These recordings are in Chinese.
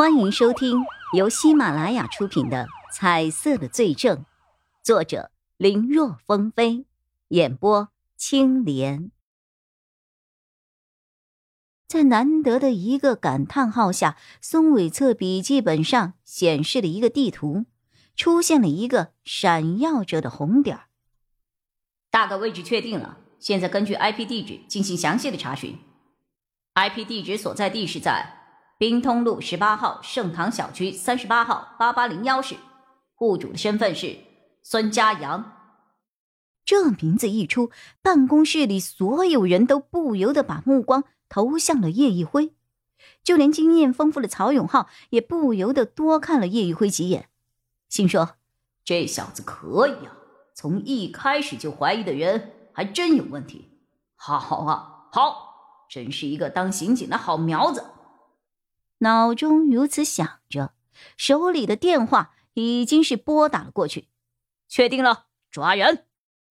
欢迎收听由喜马拉雅出品的《彩色的罪证》，作者林若风飞，演播青莲。在难得的一个感叹号下，孙伟策笔记本上显示了一个地图，出现了一个闪耀着的红点大概位置确定了，现在根据 IP 地址进行详细的查询。IP 地址所在地是在。滨通路十八号盛唐小区三十八号八八零幺室，户主的身份是孙家阳。这名字一出，办公室里所有人都不由得把目光投向了叶一辉，就连经验丰富的曹永浩也不由得多看了叶一辉几眼，心说：这小子可以啊，从一开始就怀疑的人还真有问题。好啊，好，真是一个当刑警的好苗子。脑中如此想着，手里的电话已经是拨打了过去。确定了，抓人！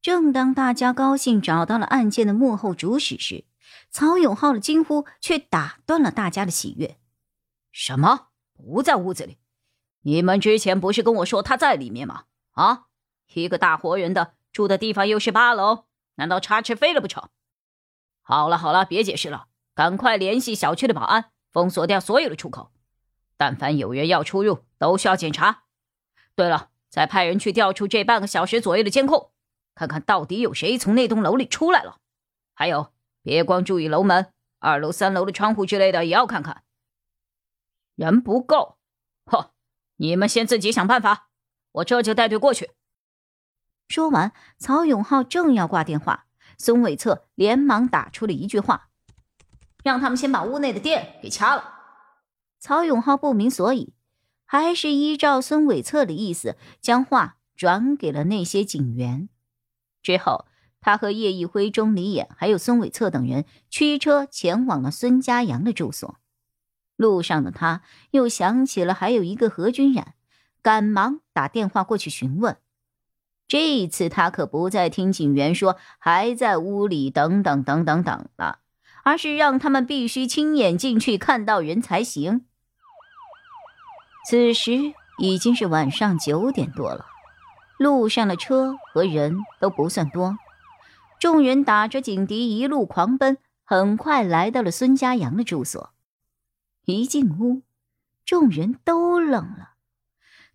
正当大家高兴找到了案件的幕后主使时，曹永浩的惊呼却打断了大家的喜悦。什么？不在屋子里？你们之前不是跟我说他在里面吗？啊，一个大活人的住的地方又是八楼，难道插翅飞了不成？好了好了，别解释了，赶快联系小区的保安。封锁掉所有的出口，但凡有人要出入，都需要检查。对了，再派人去调出这半个小时左右的监控，看看到底有谁从那栋楼里出来了。还有，别光注意楼门，二楼、三楼的窗户之类的也要看看。人不够，呵，你们先自己想办法，我这就带队过去。说完，曹永浩正要挂电话，孙伟策连忙打出了一句话。让他们先把屋内的电给掐了。曹永浩不明所以，还是依照孙伟策的意思，将话转给了那些警员。之后，他和叶一辉、钟离眼还有孙伟策等人驱车前往了孙家阳的住所。路上的他又想起了还有一个何君染，赶忙打电话过去询问。这一次，他可不再听警员说还在屋里等等等等等了。而是让他们必须亲眼进去看到人才行。此时已经是晚上九点多了，路上的车和人都不算多，众人打着警笛一路狂奔，很快来到了孙家阳的住所。一进屋，众人都愣了。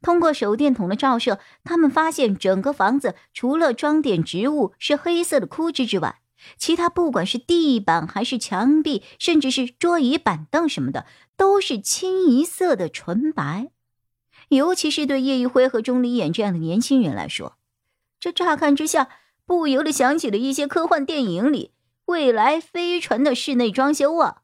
通过手电筒的照射，他们发现整个房子除了装点植物是黑色的枯枝之外，其他不管是地板还是墙壁，甚至是桌椅板凳什么的，都是清一色的纯白。尤其是对叶一辉和钟离眼这样的年轻人来说，这乍看之下不由得想起了一些科幻电影里未来飞船的室内装修啊。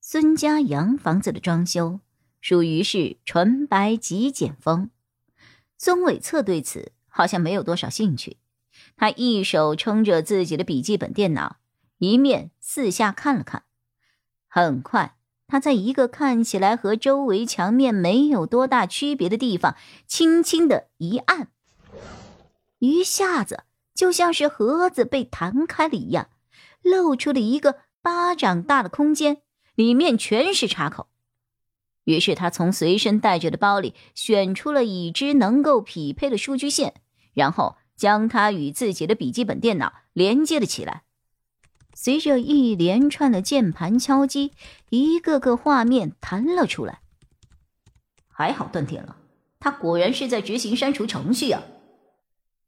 孙家洋房子的装修属于是纯白极简风，孙伟策对此好像没有多少兴趣。他一手撑着自己的笔记本电脑，一面四下看了看。很快，他在一个看起来和周围墙面没有多大区别的地方，轻轻的一按，一下子就像是盒子被弹开了一样，露出了一个巴掌大的空间，里面全是插口。于是，他从随身带着的包里选出了已知能够匹配的数据线，然后。将它与自己的笔记本电脑连接了起来，随着一连串的键盘敲击，一个个画面弹了出来。还好断电了，他果然是在执行删除程序啊！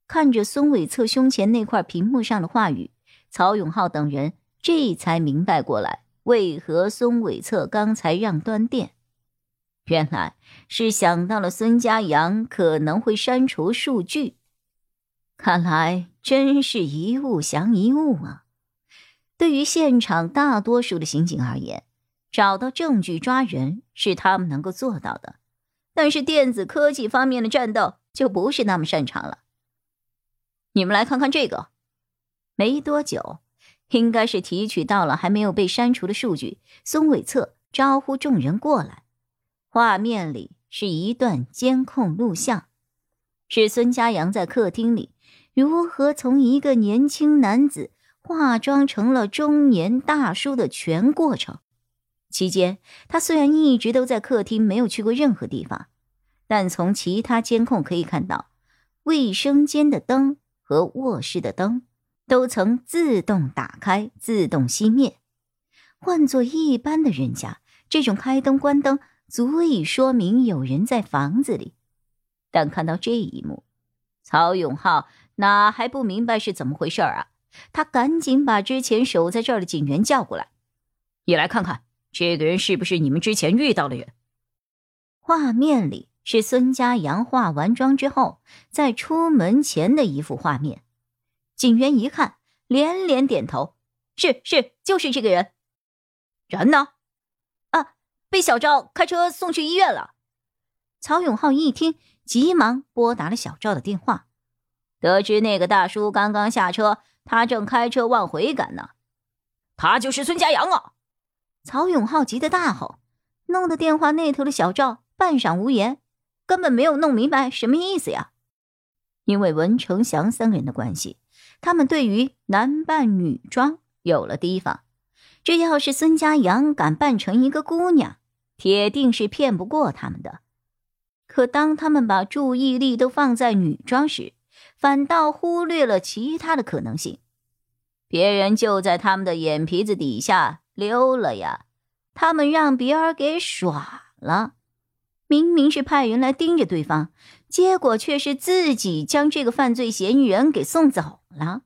看着孙伟策胸前那块屏幕上的话语，曹永浩等人这才明白过来，为何孙伟策刚才让断电，原来是想到了孙家阳可能会删除数据。看来真是一物降一物啊！对于现场大多数的刑警而言，找到证据抓人是他们能够做到的，但是电子科技方面的战斗就不是那么擅长了。你们来看看这个，没多久，应该是提取到了还没有被删除的数据。孙伟策招呼众人过来，画面里是一段监控录像，是孙家阳在客厅里。如何从一个年轻男子化妆成了中年大叔的全过程？期间，他虽然一直都在客厅，没有去过任何地方，但从其他监控可以看到，卫生间的灯和卧室的灯都曾自动打开、自动熄灭。换做一般的人家，这种开灯关灯足以说明有人在房子里。但看到这一幕，曹永浩哪还不明白是怎么回事啊？他赶紧把之前守在这儿的警员叫过来，你来看看。这个人是不是你们之前遇到的人？画面里是孙家阳化完妆之后在出门前的一幅画面。警员一看，连连点头：“是是，就是这个人。”人呢？啊，被小赵开车送去医院了。曹永浩一听，急忙拨打了小赵的电话，得知那个大叔刚刚下车，他正开车往回赶呢。他就是孙家阳啊！曹永浩急得大吼，弄得电话那头的小赵半晌无言，根本没有弄明白什么意思呀。因为文成祥三个人的关系，他们对于男扮女装有了提防。这要是孙家阳敢扮成一个姑娘，铁定是骗不过他们的。可当他们把注意力都放在女装时，反倒忽略了其他的可能性。别人就在他们的眼皮子底下。溜了呀！他们让别人给耍了，明明是派人来盯着对方，结果却是自己将这个犯罪嫌疑人给送走了。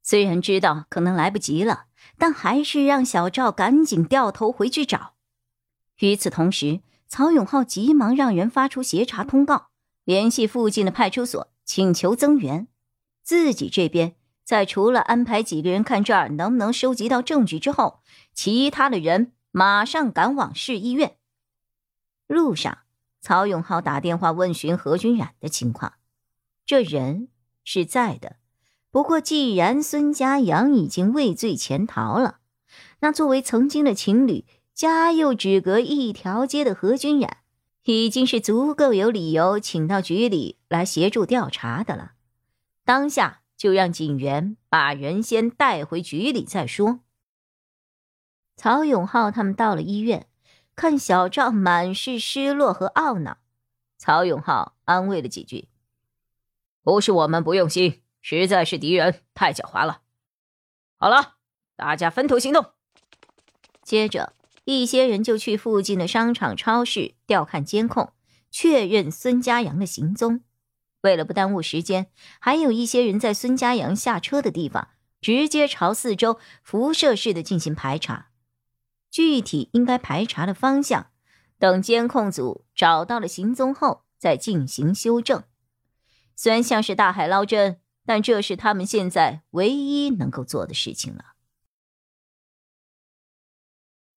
虽然知道可能来不及了，但还是让小赵赶紧掉头回去找。与此同时，曹永浩急忙让人发出协查通告，联系附近的派出所，请求增援。自己这边。在除了安排几个人看这儿能不能收集到证据之后，其他的人马上赶往市医院。路上，曹永浩打电话问询何君染的情况，这人是在的。不过，既然孙家阳已经畏罪潜逃了，那作为曾经的情侣，家又只隔一条街的何君染，已经是足够有理由请到局里来协助调查的了。当下。就让警员把人先带回局里再说。曹永浩他们到了医院，看小赵满是失落和懊恼，曹永浩安慰了几句：“不是我们不用心，实在是敌人太狡猾了。”好了，大家分头行动。接着，一些人就去附近的商场、超市调看监控，确认孙家阳的行踪。为了不耽误时间，还有一些人在孙家阳下车的地方直接朝四周辐射式的进行排查。具体应该排查的方向，等监控组找到了行踪后再进行修正。虽然像是大海捞针，但这是他们现在唯一能够做的事情了。